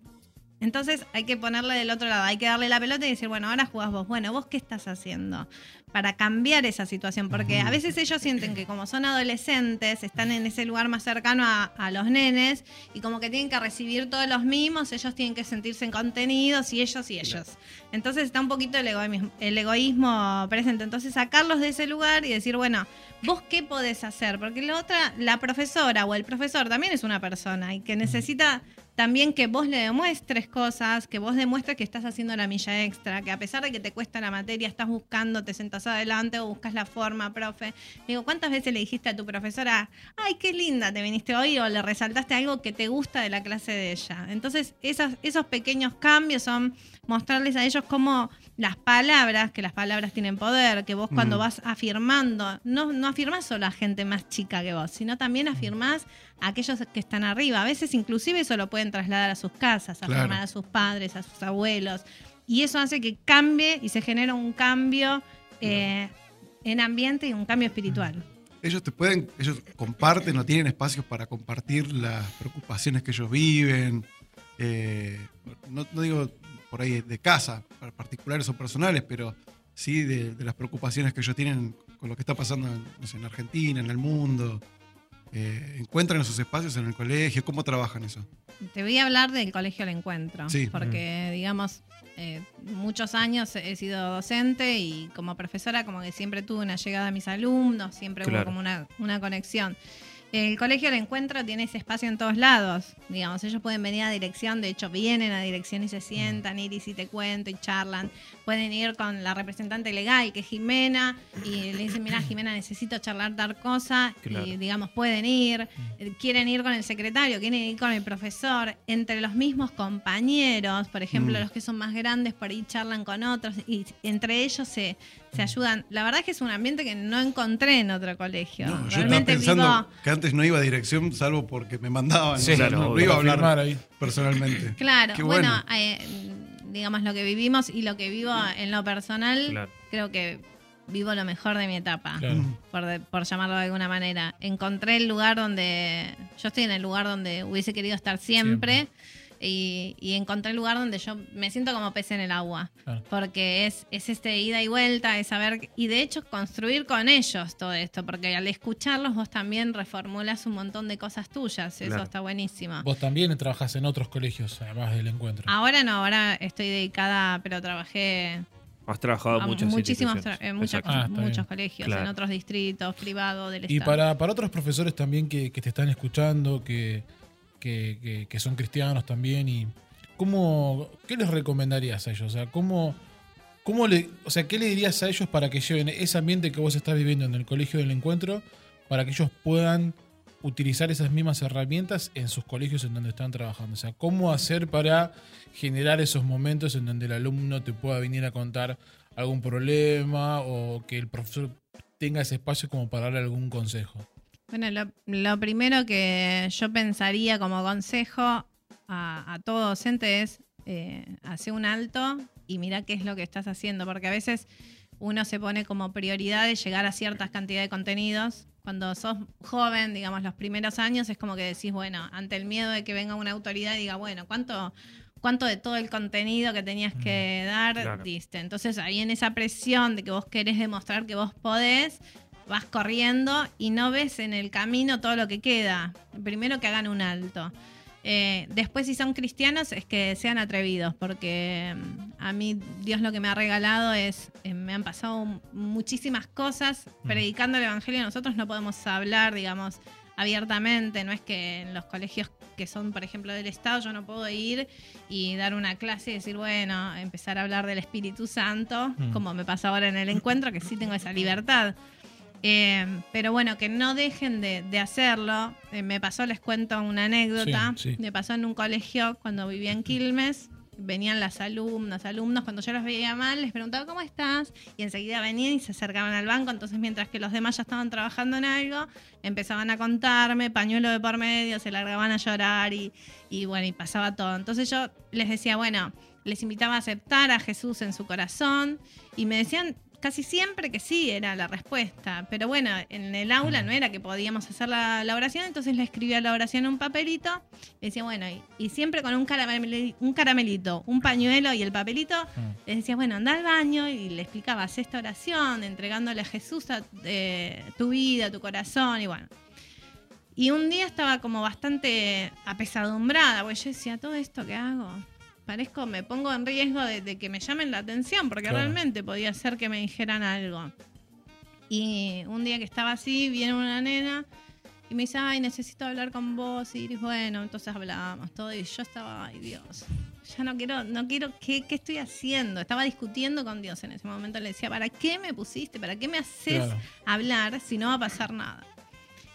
entonces hay que ponerle del otro lado, hay que darle la pelota y decir, bueno, ahora jugás vos. Bueno, ¿vos qué estás haciendo? Para cambiar esa situación, porque a veces ellos sienten que como son adolescentes, están en ese lugar más cercano a, a los nenes y como que tienen que recibir todos los mimos, ellos tienen que sentirse contenidos y ellos y ellos. Entonces está un poquito el egoísmo, el egoísmo presente. Entonces sacarlos de ese lugar y decir, bueno, vos qué podés hacer, porque la otra, la profesora o el profesor también es una persona y que necesita también que vos le demuestres cosas, que vos demuestres que estás haciendo la milla extra, que a pesar de que te cuesta la materia, estás buscando, te adelante o buscas la forma, profe. Digo, ¿cuántas veces le dijiste a tu profesora, ay, qué linda te viniste hoy? O le resaltaste algo que te gusta de la clase de ella. Entonces, esas, esos pequeños cambios son mostrarles a ellos cómo las palabras, que las palabras tienen poder, que vos cuando Mm. vas afirmando, no, no afirmás solo a gente más chica que vos, sino también afirmás a aquellos que están arriba. A veces inclusive eso lo pueden trasladar a sus casas, Claro. afirmar a sus padres, a sus abuelos. Y eso hace que cambie y se genera un cambio eh, en ambiente y un cambio espiritual. Ellos te pueden, ellos comparten o tienen espacios para compartir las preocupaciones que ellos viven. eh, no, no digo por ahí de casa, particulares o personales, pero sí de, de las preocupaciones que ellos tienen con lo que está pasando no sé, en Argentina, en el mundo. Eh, ¿Encuentran esos espacios en el colegio? ¿Cómo trabajan eso? Te voy a hablar del colegio al encuentro, Sí. porque digamos, eh, muchos años he sido docente y como profesora como que siempre tuve una llegada a mis alumnos, siempre hubo como una, una conexión. El colegio al encuentro tiene ese espacio en todos lados, digamos, ellos pueden venir a dirección, de hecho vienen a dirección y se sientan, ir y si te cuento y charlan, pueden ir con la representante legal que es Jimena y le dicen, mira Jimena, necesito charlar tal cosa Claro. y digamos, pueden ir, eh, quieren ir con el secretario, quieren ir con el profesor, entre los mismos compañeros, por ejemplo, Mm. los que son más grandes por ahí charlan con otros y entre ellos se, se ayudan. La verdad es que es un ambiente que no encontré en otro colegio. No, yo estaba Realmente pensando vivo... que antes no iba a dirección salvo porque me mandaban. Sí, o sea, claro, no, no obvio. iba a hablar ahí. personalmente. [clears throat] Claro, Qué bueno, bueno. eh, digamos lo que vivimos y lo que vivo en lo personal, Claro. creo que vivo lo mejor de mi etapa. Claro. Por, de- por llamarlo de alguna manera. Encontré el lugar donde, yo estoy en el lugar donde hubiese querido estar siempre, Y, y encontré el lugar donde yo me siento como pez en el agua. Claro. Porque es, es este ida y vuelta, es saber, y de hecho construir con ellos todo esto, porque al escucharlos vos también reformulas un montón de cosas tuyas, eso Claro. está buenísimo. Vos también trabajás en otros colegios, además del encuentro. Ahora no, ahora estoy dedicada, pero trabajé Has trabajado a en muchas tra- en muchas-. Ah, muchos bien. colegios, Claro. en otros distritos, privados del Y Estado. para, para otros profesores también que, que te están escuchando, que, que, son cristianos también, y ¿cómo, ¿qué les recomendarías a ellos? O sea, ¿cómo, cómo le, o sea, ¿qué le dirías a ellos para que lleven ese ambiente que vos estás viviendo en el colegio del encuentro, para que ellos puedan utilizar esas mismas herramientas en sus colegios en donde están trabajando? O sea, ¿cómo hacer para generar esos momentos en donde el alumno te pueda venir a contar algún problema o que el profesor tenga ese espacio como para darle algún consejo? Bueno, lo, lo primero que yo pensaría como consejo a, a todo docente es eh, hacer un alto y mira qué es lo que estás haciendo, porque a veces uno se pone como prioridad de llegar a ciertas cantidades de contenidos. Cuando sos joven, digamos, los primeros años, es como que decís, bueno, ante el miedo de que venga una autoridad y diga, bueno, ¿cuánto, cuánto de todo el contenido que tenías que dar claro. diste? Entonces ahí en esa presión de que vos querés demostrar que vos podés, vas corriendo y no ves en el camino todo lo que queda. Primero que hagan un alto. Eh, después, si son cristianos, es que sean atrevidos, porque mm, a mí Dios lo que me ha regalado es, eh, me han pasado muchísimas cosas predicando el Evangelio. Nosotros no podemos hablar, digamos, abiertamente. No es que en los colegios que son, por ejemplo, del Estado, yo no puedo ir y dar una clase y decir, bueno, empezar a hablar del Espíritu Santo, Mm. como me pasa ahora en el encuentro, que sí tengo esa libertad. Eh, pero bueno, que no dejen de, de hacerlo. Eh, me pasó, les cuento una anécdota. Sí, sí. Me pasó en un colegio cuando vivía en Quilmes. Venían las alumnas, alumnos, cuando yo los veía mal, les preguntaba cómo estás, y enseguida venían y se acercaban al banco. Entonces, mientras que los demás ya estaban trabajando en algo, empezaban a contarme, pañuelo de por medio, se largaban a llorar y, y bueno, y pasaba todo. Entonces yo les decía, bueno, les invitaba a aceptar a Jesús en su corazón, y me decían casi siempre que sí era la respuesta. Pero bueno, en el aula no era que podíamos hacer la, la oración, entonces le escribía la oración en un papelito. Le decía, bueno, y, y siempre con un, un caramelito, un pañuelo y el papelito, les decía, bueno, anda al baño y le explicabas esta oración, entregándole a Jesús a, eh, tu vida, tu corazón, y bueno. Y un día estaba como bastante apesadumbrada, porque yo decía, todo esto que hago, parezco, me pongo en riesgo de, de que me llamen la atención, porque Claro. realmente podía ser que me dijeran algo. Y un día que estaba así, viene una nena y me dice, ay, necesito hablar con vos. Y bueno, entonces hablábamos todo. Y yo estaba, ay, Dios, ya no quiero, no quiero, ¿qué, qué estoy haciendo? Estaba discutiendo con Dios en ese momento. Le decía, ¿para qué me pusiste? ¿Para qué me haces Claro. hablar si no va a pasar nada?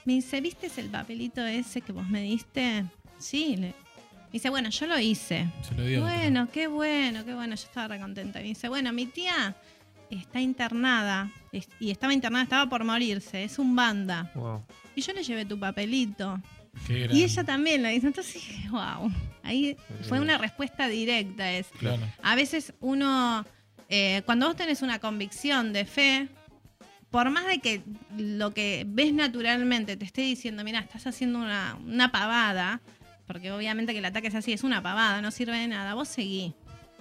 Me dice, ¿viste el papelito ese que vos me diste? Sí. Le... Me dice, bueno, yo lo hice. Se lo dio. Bueno, qué bueno, qué bueno, yo estaba recontenta. Y me dice, bueno, mi tía está internada es- y estaba internada, estaba por morirse, es un banda. Wow. Y yo le llevé tu papelito. Qué Y ella también lo hizo. Entonces dije, wow. Ahí fue una respuesta directa. Es, Claro. a veces uno, eh, cuando vos tenés una convicción de fe, por más de que lo que ves naturalmente te esté diciendo, mira, estás haciendo una, una pavada, porque obviamente que el ataque es así, es una pavada, no sirve de nada, vos seguí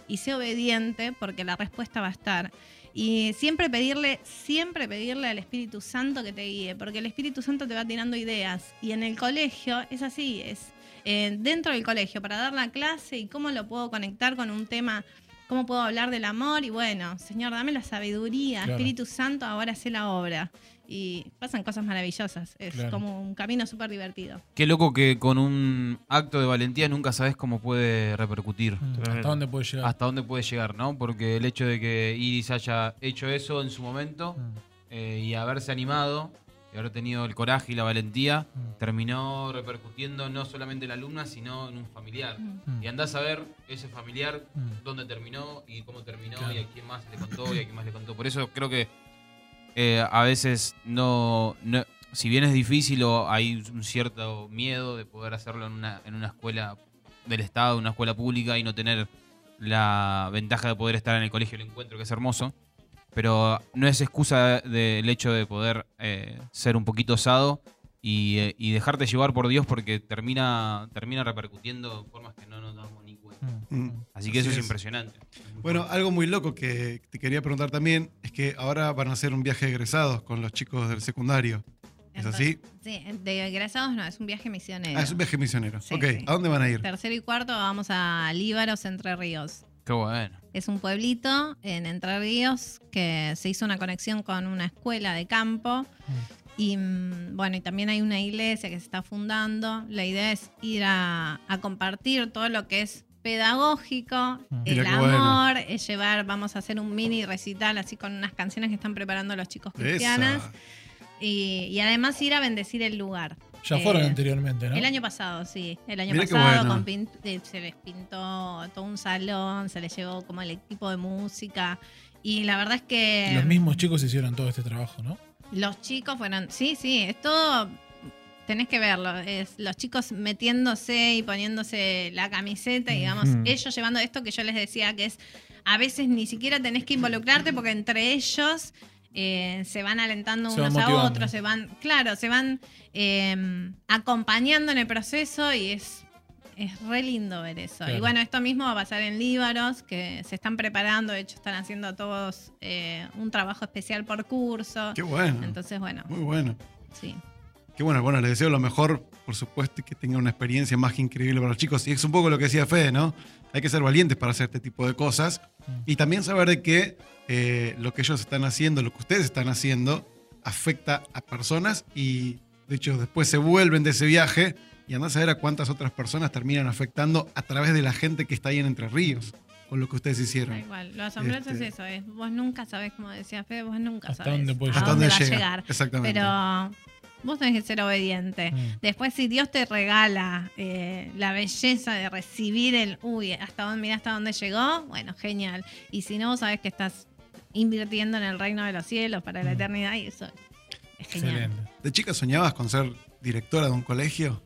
y sé obediente porque la respuesta va a estar. Y siempre pedirle, siempre pedirle al Espíritu Santo que te guíe, porque el Espíritu Santo te va tirando ideas. Y en el colegio es así, es eh, dentro del colegio, para dar la clase y cómo lo puedo conectar con un tema, cómo puedo hablar del amor. Y bueno, Señor, dame la sabiduría, Claro. Espíritu Santo, ahora sé la obra. Y pasan cosas maravillosas, es Claro. como un camino súper divertido. Qué loco que con un acto de valentía nunca sabes cómo puede repercutir. Mm, ¿Hasta dónde puede llegar? Hasta dónde puede llegar, ¿no? Porque el hecho de que Iris haya hecho eso en su momento Mm. eh, y haberse animado y haber tenido el coraje y la valentía, Mm. terminó repercutiendo no solamente en la alumna, sino en un familiar. Mm. Y andás a ver ese familiar Mm. dónde terminó y cómo terminó Claro. y a quién más le contó y a quién más le contó. Por eso creo que eh, a veces no, no- si bien es difícil o hay un cierto miedo de poder hacerlo en una, en una escuela del Estado, una escuela pública y no tener la ventaja de poder estar en el colegio del encuentro, que es hermoso, pero no es excusa del hecho de poder eh, ser un poquito osado y, eh, dejarte llevar por Dios porque termina, termina repercutiendo de formas que no nos damos. Mm. Mm. Así que eso es, es. impresionante. Bueno, algo muy loco que te quería preguntar también es que ahora van a hacer un viaje de egresados con los chicos del secundario. ¿Es así? Sí, de egresados no, es un viaje misionero. Ah, es un viaje misionero. Sí, ok, sí. ¿a dónde van a ir? Tercero y cuarto vamos a Líbaros, Entre Ríos. Qué bueno. Es un pueblito en Entre Ríos que se hizo una conexión con una escuela de campo. Y mm, bueno, y también hay una iglesia que se está fundando. La idea es ir a, a compartir todo lo que es pedagógico, el qué bueno. amor, es llevar, vamos a hacer un mini recital así con unas canciones que están preparando los chicos cristianas. Y, y además ir a bendecir el lugar. Ya fueron Eh, anteriormente, ¿no? El año pasado, sí. El año Mirá pasado bueno. con pin- eh, se les pintó todo un salón, se les llevó como el equipo de música. Y la verdad es que Los mismos chicos hicieron todo este trabajo, ¿no? los chicos fueron. Sí, sí, es todo. Tenés que verlo. Es los chicos metiéndose y poniéndose la camiseta, y digamos, ellos llevando esto que yo les decía que es. A veces ni siquiera tenés que involucrarte porque entre ellos eh, se van alentando Se van unos a otros, se van. Claro, se van eh, acompañando en el proceso y es. Es re lindo ver eso. Claro. Y bueno, esto mismo va a pasar en Líbaros, que se están preparando, de hecho están haciendo todos eh, un trabajo especial por curso. Qué bueno. Entonces, bueno, Muy bueno. sí. Qué bueno, bueno, les deseo lo mejor, por supuesto, y que tengan una experiencia más que increíble para los chicos. Y es un poco lo que decía Fede, ¿no? Hay que ser valientes para hacer este tipo de cosas y también saber de que eh, lo que ellos están haciendo, lo que ustedes están haciendo, afecta a personas y, de hecho, después se vuelven de ese viaje y andan a saber a cuántas otras personas terminan afectando a través de la gente que está ahí en Entre Ríos, con lo que ustedes Da hicieron. igual. Lo asombroso Este- es eso, es vos nunca sabés, como decía Fede, vos nunca Hasta sabés dónde puede a llegar. Hasta dónde dónde va llegar. Exactamente. Pero vos tenés que ser obediente. Mm. Después, si Dios te regala eh, la belleza de recibir el, uy, hasta dónde, mira hasta dónde llegó, bueno, genial. Y si no, vos sabés que estás invirtiendo en el reino de los cielos para la eternidad y eso es genial. Excelente. ¿De chica soñabas con ser directora de un colegio?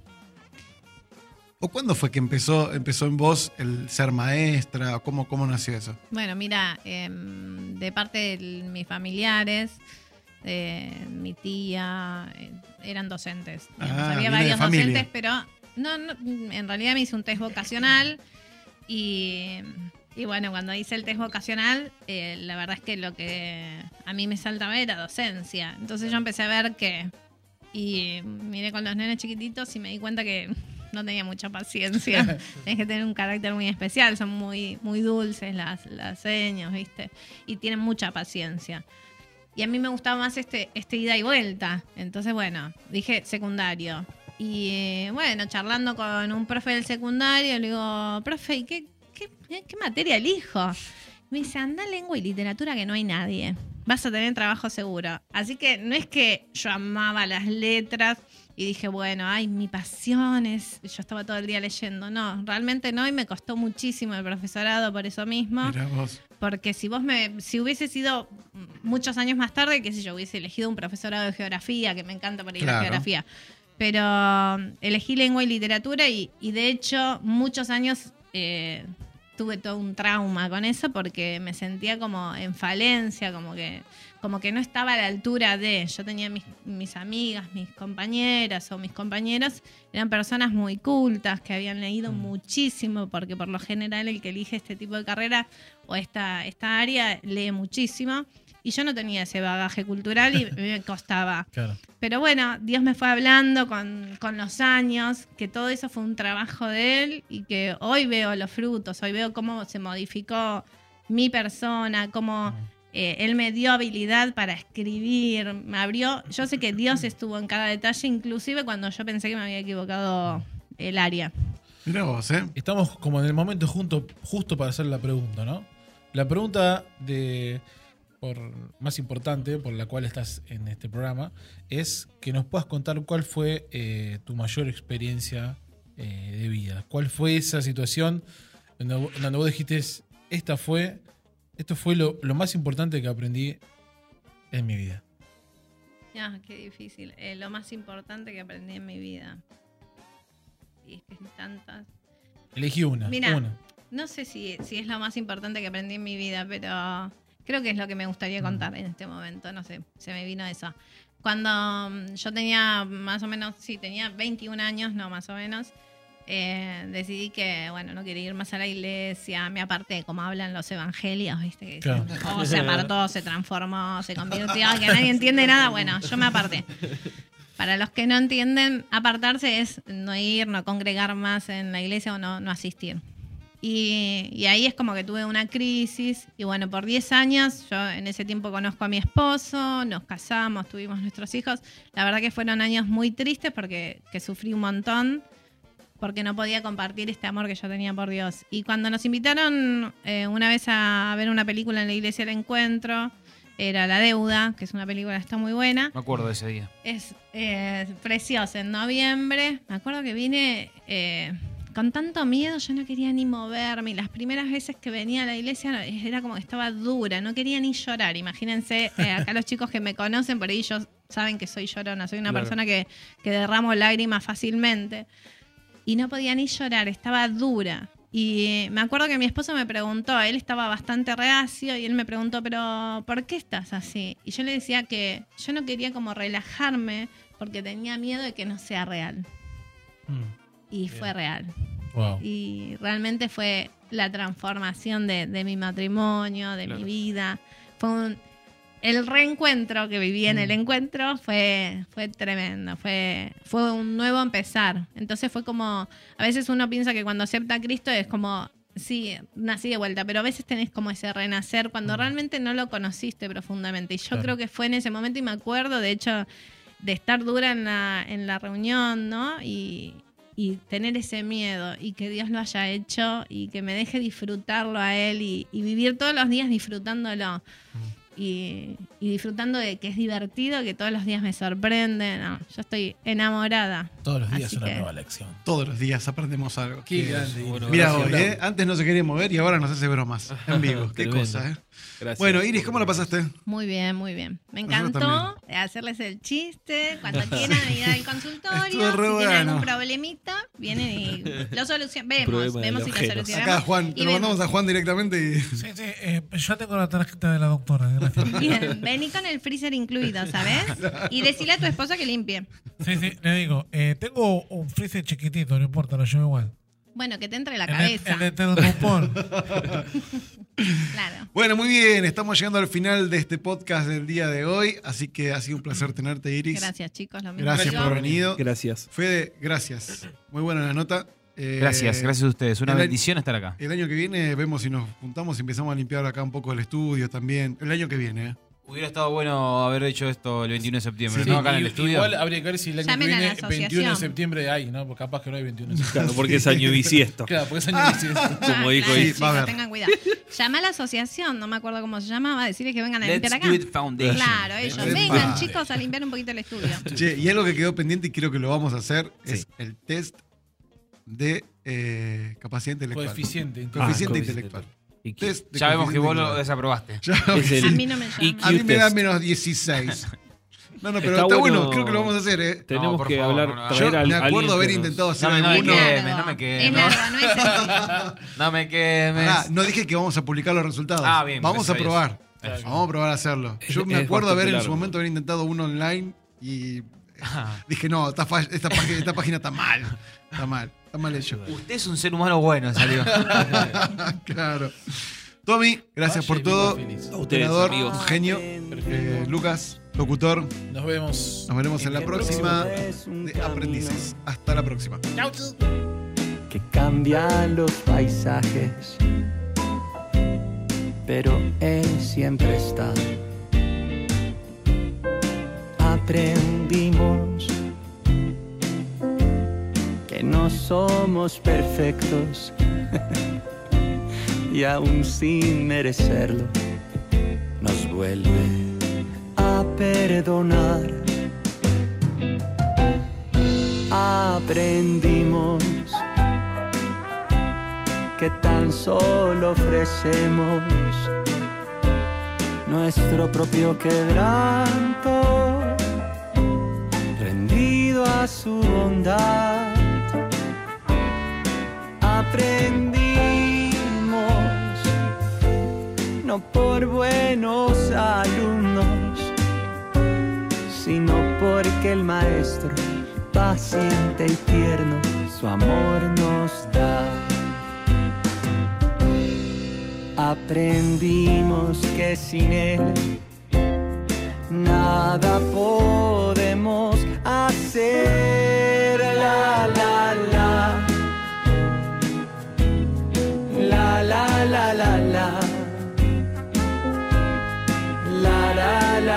¿O cuándo fue que empezó, empezó en vos el ser maestra? ¿Cómo, cómo nació eso? Bueno, mira, em, de parte de mis familiares, eh, mi tía, eh, eran docentes. digamos. Ah, Había viene de varios familia. docentes, pero no, no, en realidad me hice un test vocacional y, y bueno, cuando hice el test vocacional, eh, la verdad es que lo que a mí me saltaba era docencia. Entonces yo empecé a ver que, y miré con los nenes chiquititos y me di cuenta que no tenía mucha paciencia. [laughs] Tienes que tener un carácter muy especial, son muy, muy dulces las, las señas, ¿viste? Y tienen mucha paciencia. Y a mí me gustaba más este, este ida y vuelta. Entonces, bueno, dije secundario. Y eh, bueno, charlando con un profe del secundario, le digo, profe, ¿y qué, qué, qué materia elijo? Me dice, anda lengua y literatura que no hay nadie. Vas a tener trabajo seguro. Así que no es que yo amaba las letras y dije, bueno, ay, mi pasión es. Yo estaba todo el día leyendo. No, realmente no, y me costó muchísimo el profesorado por eso mismo. Mirá vos. Porque si vos me, si hubiese sido muchos años más tarde, qué sé yo, hubiese elegido un profesorado de geografía, que me encanta ahí la Claro. geografía. Pero um, elegí lengua y literatura y, y de hecho muchos años eh, tuve todo un trauma con eso porque me sentía como en falencia, como que, como que no estaba a la altura de. Yo tenía mis, mis amigas, mis compañeras o mis compañeros, eran personas muy cultas que habían leído muchísimo, porque por lo general el que elige este tipo de carrera o esta, esta área lee muchísimo. Y yo no tenía ese bagaje cultural y [laughs] me costaba. Claro. Pero bueno, Dios me fue hablando con, con los años, que todo eso fue un trabajo de Él y que hoy veo los frutos, hoy veo cómo se modificó mi persona, cómo eh, Él me dio habilidad para escribir, me abrió, yo sé que Dios estuvo en cada detalle, inclusive cuando yo pensé que me había equivocado el área. Mirá vos, ¿eh? Estamos como en el momento junto, justo para hacer la pregunta, ¿no? La pregunta de por más importante por la cual estás en este programa es que nos puedas contar cuál fue eh, tu mayor experiencia eh, de vida. ¿Cuál fue esa situación donde, vo- donde vos dijiste, esta fue, esto fue lo, lo más importante que aprendí en mi vida? Ah, qué difícil. Eh, lo más importante que aprendí en mi vida. Y es que hay tantas. Elegí una. Mira, una. No sé si, si es lo más importante que aprendí en mi vida, pero creo que es lo que me gustaría contar en este momento. No sé, se me vino eso. Cuando mm, yo tenía más o menos, sí, tenía 21 años, no más o menos, eh, decidí que, bueno, no quería ir más a la iglesia. Me aparté, como hablan los evangelios, ¿viste? Que dicen, Claro. "Oh, se apartó, se transformó, se convirtió, que nadie entiende nada. Bueno, yo me aparté. Para los que no entienden, apartarse es no ir, no congregar más en la iglesia o no, no asistir. Y, y ahí es como que tuve una crisis. Y bueno, por 10 años, yo en ese tiempo conozco a mi esposo, nos casamos, tuvimos nuestros hijos. La verdad que fueron años muy tristes porque que sufrí un montón, porque no podía compartir este amor que yo tenía por Dios. Y cuando nos invitaron eh, una vez a ver una película en la iglesia del encuentro, era La Deuda, que es una película que está muy buena. Me acuerdo de ese día. Es eh, preciosa. En noviembre, me acuerdo que vine eh, con tanto miedo, yo no quería ni moverme. Y las primeras veces que venía a la iglesia era como que estaba dura, no quería ni llorar. Imagínense, eh, [laughs] acá los chicos que me conocen, por ahí ellos saben que soy llorona, soy una Claro. persona que, que derramo lágrimas fácilmente. Y no podía ni llorar, estaba dura. Y me acuerdo que mi esposo me preguntó, él estaba bastante reacio y él me preguntó, pero ¿por qué estás así? Y yo le decía que yo no quería como relajarme porque tenía miedo de que no sea real. Y fue real. Wow. Y realmente fue la transformación de, de mi matrimonio, de mi vida. Fue un- el reencuentro que viví en el encuentro fue, fue tremendo. Fue, fue un nuevo empezar. Entonces fue como. A veces uno piensa que cuando acepta a Cristo es como. Sí, nací de vuelta, pero a veces tenés como ese renacer cuando realmente no lo conociste profundamente. Y yo Claro. creo que fue en ese momento y me acuerdo, de hecho, de estar dura en la, en la reunión, ¿no? Y, y tener ese miedo y que Dios lo haya hecho y que me deje disfrutarlo a Él y, y vivir todos los días disfrutándolo. Y, y disfrutando de que es divertido, que todos los días me sorprende. No, yo estoy enamorada. Todos los días Así una que- nueva lección. Todos los días aprendemos algo. Qué Qué- grande. bueno, Mira gracias, hoy, ¿eh? Antes no se quería mover y ahora nos hace bromas [laughs] en vivo. Qué cosa, ¿eh? Gracias. Bueno, Iris, ¿cómo la pasaste? Muy bien, muy bien. Me encantó hacerles el chiste. Cuando [laughs] quieran ir al consultorio, si Estuvo re tienen algún problemita, vienen y lo solucionan. Vemos, vemos si lo solucionamos. Acá, Juan, lo mandamos a Juan directamente y. Sí, sí, eh, yo tengo la tarjeta de la doctora, gracias. [laughs] Bien, vení con el freezer incluido, [laughs] ¿sabes? Y decirle a tu esposa que limpie. Sí, sí, le digo, eh, tengo un freezer chiquitito, no importa, lo llevo igual. Bueno, que te entre la El cabeza. El de Termopol. [laughs] Claro. Bueno, muy bien, estamos llegando al final de este podcast del día de hoy, así que ha sido un placer tenerte, Iris. Gracias, chicos. Lo mismo Gracias por venido. Gracias. Fede, gracias. Muy buena la nota. Eh, Gracias, gracias a ustedes. Una el- bendición estar acá. El año que viene vemos si nos juntamos y empezamos a limpiar acá un poco el estudio también. El año que viene, ¿eh? Hubiera estado bueno haber hecho esto el 21 de septiembre, Sí, ¿no? Acá en el y- estudio. Igual habría que ver si el año Llamen que a viene, asociación. 21 de septiembre hay, ¿no? Porque capaz que no hay 21 de septiembre. Claro, porque es año bisiesto. [laughs] Claro, porque es año bisiesto. Como Ah, dijo claro, va a haber. tengan cuidado. Llama a la asociación, no me acuerdo cómo se llamaba, decirles que vengan a Let's limpiar acá. Do It Foundation. Claro, ellos. Vengan, chicos, a limpiar un poquito el estudio. Che, y algo que quedó pendiente y creo que lo vamos a hacer es Sí. el test de eh, capacidad intelectual. Coeficiente. Coeficiente Ah, coeficiente. intelectual. ¿Y qué? Test de Ya vemos que vos lo desaprobaste. [laughs] Es el A mí no me llama. A mí me da menos 16. [laughs] No, no, pero Está está, bueno, bueno. creo que lo vamos a hacer, ¿eh? Tenemos No, por que favor, hablar, no, no. traer Yo al- me acuerdo alguien haber que nos- intentado hacer No, no, alguno. no, Largo. quemes, no me quemes. Es largo, no es así. [laughs] No me quemes. Pará, no dije que vamos a publicar los resultados. Ah, bien, Vamos a gracias a probar. Vamos a probar a hacerlo. Es- Yo me es acuerdo haber en bastante su largo. momento haber intentado uno online y Ah. dije, no, esta, fa- esta página, esta página está mal. Está mal. Está mal hecho. Usted es un ser humano bueno, salió. [laughs] claro. Tommy, gracias Vaya por todo. A ustedes, amigos. genio. Eh, Lucas, locutor. Nos vemos. Nos veremos en la próxima de Aprendices. Hasta la próxima. que cambian los paisajes, pero Él siempre está. Aprendimos que no somos perfectos [laughs] y aún sin merecerlo, nos vuelve a perdonar. Aprendimos que tan solo ofrecemos nuestro propio quebranto, rendido a su bondad. Aprendimos, no por buenos alumnos, sino porque el maestro, paciente y tierno, su amor nos da. Aprendimos que sin Él nada podemos hacer.